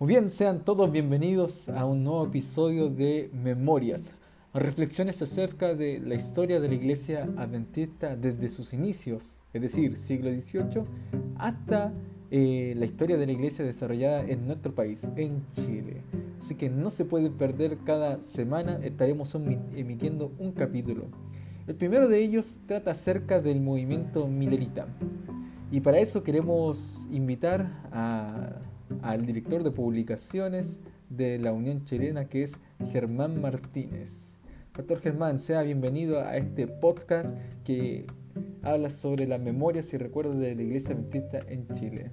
Muy bien, sean todos bienvenidos a un nuevo episodio de Memorias, reflexiones acerca de la historia de la Iglesia Adventista desde sus inicios, es decir, siglo XVIII, hasta eh, la historia de la Iglesia desarrollada en nuestro país, en Chile. Así que no se puede perder cada semana, estaremos emitiendo un capítulo. El primero de ellos trata acerca del movimiento milerita. Y para eso queremos invitar a al director de publicaciones de la Unión Chilena, que es Germán Martínez. Doctor Germán, sea bienvenido a este podcast que habla sobre las memorias y recuerdos de la Iglesia Adventista en Chile.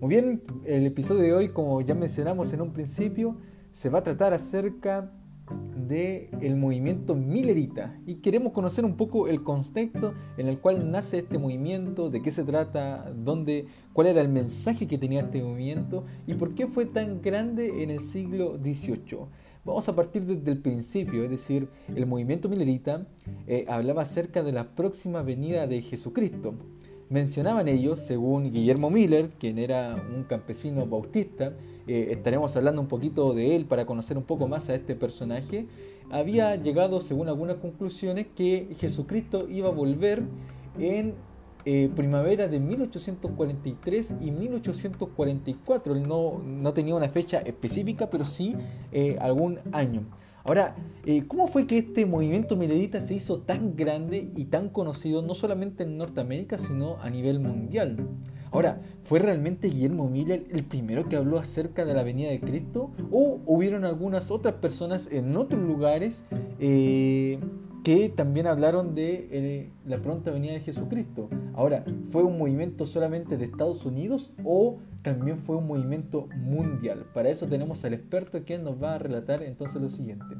Muy bien, el episodio de hoy, como ya mencionamos en un principio, se va a tratar acerca del el movimiento Millerita y queremos conocer un poco el contexto en el cual nace este movimiento, de qué se trata, dónde, cuál era el mensaje que tenía este movimiento y por qué fue tan grande en el siglo XVIII. Vamos a partir desde el principio, es decir, el movimiento Millerita eh, hablaba acerca de la próxima venida de Jesucristo. Mencionaban ellos, según Guillermo Miller, quien era un campesino bautista, eh, estaremos hablando un poquito de él para conocer un poco más a este personaje, había llegado, según algunas conclusiones, que Jesucristo iba a volver en eh, primavera de 1843 y 1844. Él no, no tenía una fecha específica, pero sí eh, algún año. Ahora, ¿cómo fue que este movimiento milerita se hizo tan grande y tan conocido no solamente en Norteamérica, sino a nivel mundial? Ahora, ¿fue realmente Guillermo Miller el primero que habló acerca de la venida de Cristo? ¿O hubieron algunas otras personas en otros lugares eh, que también hablaron de eh, la pronta venida de Jesucristo? Ahora, ¿fue un movimiento solamente de Estados Unidos o también fue un movimiento mundial? Para eso tenemos al experto que nos va a relatar entonces lo siguiente.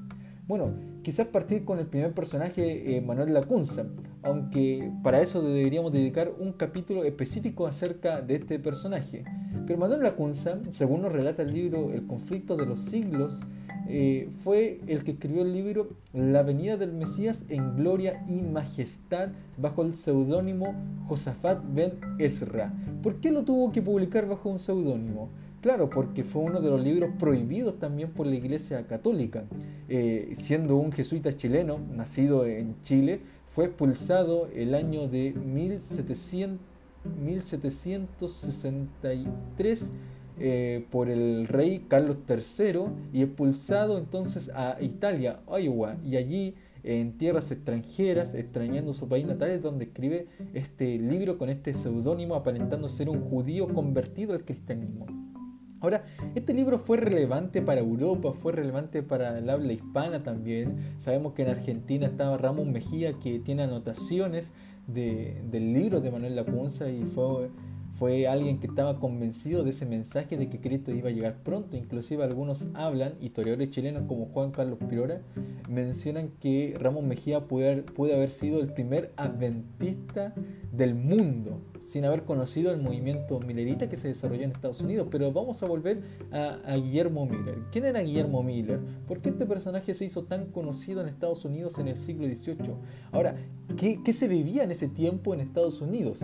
Bueno, quizás partir con el primer personaje, eh, Manuel Lacunza, aunque para eso deberíamos dedicar un capítulo específico acerca de este personaje. Pero Manuel Lacunza, según nos relata el libro El conflicto de los siglos, eh, fue el que escribió el libro La venida del Mesías en gloria y majestad bajo el seudónimo Josafat ben Ezra. ¿Por qué lo tuvo que publicar bajo un seudónimo? Claro, porque fue uno de los libros prohibidos también por la Iglesia Católica. Eh, siendo un jesuita chileno, nacido en Chile, fue expulsado el año de 1763 eh, por el rey Carlos III y expulsado entonces a Italia, Iowa, y allí en tierras extranjeras, extrañando su país natal, es donde escribe este libro con este seudónimo aparentando ser un judío convertido al cristianismo. Ahora, este libro fue relevante para Europa, fue relevante para el habla hispana también. Sabemos que en Argentina estaba Ramón Mejía, que tiene anotaciones del libro de Manuel Lacunza y fue, fue alguien que estaba convencido de ese mensaje de que Cristo iba a llegar pronto. Inclusive algunos hablan, historiadores chilenos como Juan Carlos Pirora, mencionan que Ramón Mejía puede haber sido el primer adventista del mundo sin haber conocido el movimiento millerita que se desarrolló en Estados Unidos. Pero vamos a volver a, Guillermo Miller. ¿Quién era Guillermo Miller? ¿Por qué este personaje se hizo tan conocido en Estados Unidos en el siglo XVIII? Ahora, ¿qué, qué se vivía en ese tiempo en Estados Unidos?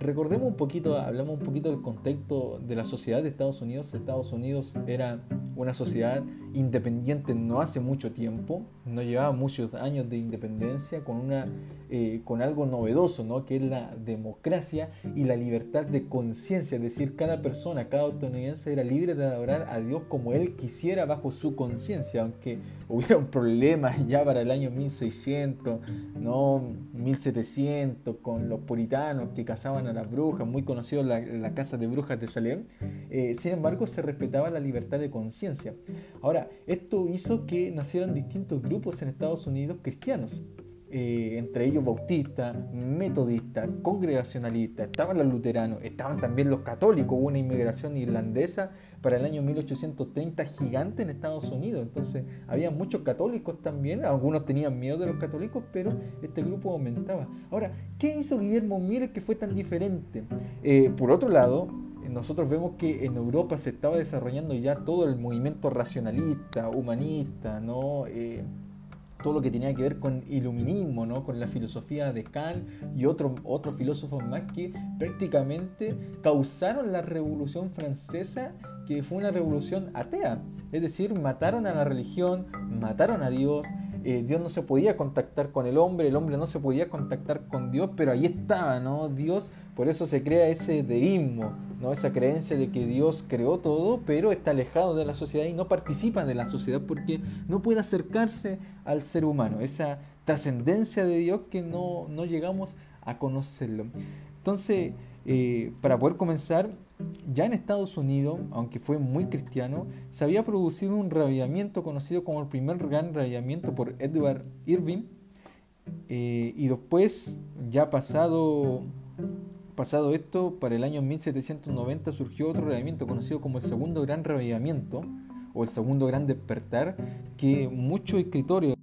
Recordemos un poquito, hablamos un poquito del contexto de la sociedad de Estados Unidos. Estados Unidos era una sociedad independiente no hace mucho tiempo, no llevaba muchos años de independencia con, una, eh, con algo novedoso, ¿no? que es la democracia y la libertad de conciencia, es decir, cada persona, cada estadounidense era libre de adorar a Dios como él quisiera bajo su conciencia, aunque hubiera un problema ya para el año 1600, no 1700, con los puritanos que cazaban a las brujas, muy conocido la, casa de brujas de Salem, eh, sin embargo se respetaba la libertad de conciencia. Ahora, esto hizo que nacieran distintos grupos en Estados Unidos cristianos. Eh, entre ellos bautistas, metodistas, congregacionalistas, estaban los luteranos, estaban también los católicos, hubo una inmigración irlandesa para el año 1830 gigante en Estados Unidos, entonces había muchos católicos también, algunos tenían miedo de los católicos, pero este grupo aumentaba. Ahora, ¿qué hizo Guillermo Miller que fue tan diferente? Eh, por otro lado, nosotros vemos que en Europa se estaba desarrollando ya todo el movimiento racionalista, humanista, ¿no? Eh, todo lo que tenía que ver con iluminismo, ¿no? con la filosofía de Kant y otros otros filósofos más que prácticamente causaron la revolución francesa, que fue una revolución atea. Es decir, mataron a la religión, mataron a Dios, eh, Dios no se podía contactar con el hombre, el hombre no se podía contactar con Dios, pero ahí estaba, ¿no? Dios, por eso se crea ese deísmo, ¿no? Esa creencia de que Dios creó todo, pero está alejado de la sociedad y no participa de la sociedad porque no puede acercarse al ser humano, esa trascendencia de Dios que no, no llegamos a conocerlo. Entonces, eh, para poder comenzar, ya en Estados Unidos, aunque fue muy cristiano, se había producido un revivamiento conocido como el primer gran revivamiento por Edward Irving. Eh, y después, ya pasado, pasado esto, para el año 1790 surgió otro revivamiento conocido como el segundo gran revivamiento o el segundo gran despertar, que muchos escritores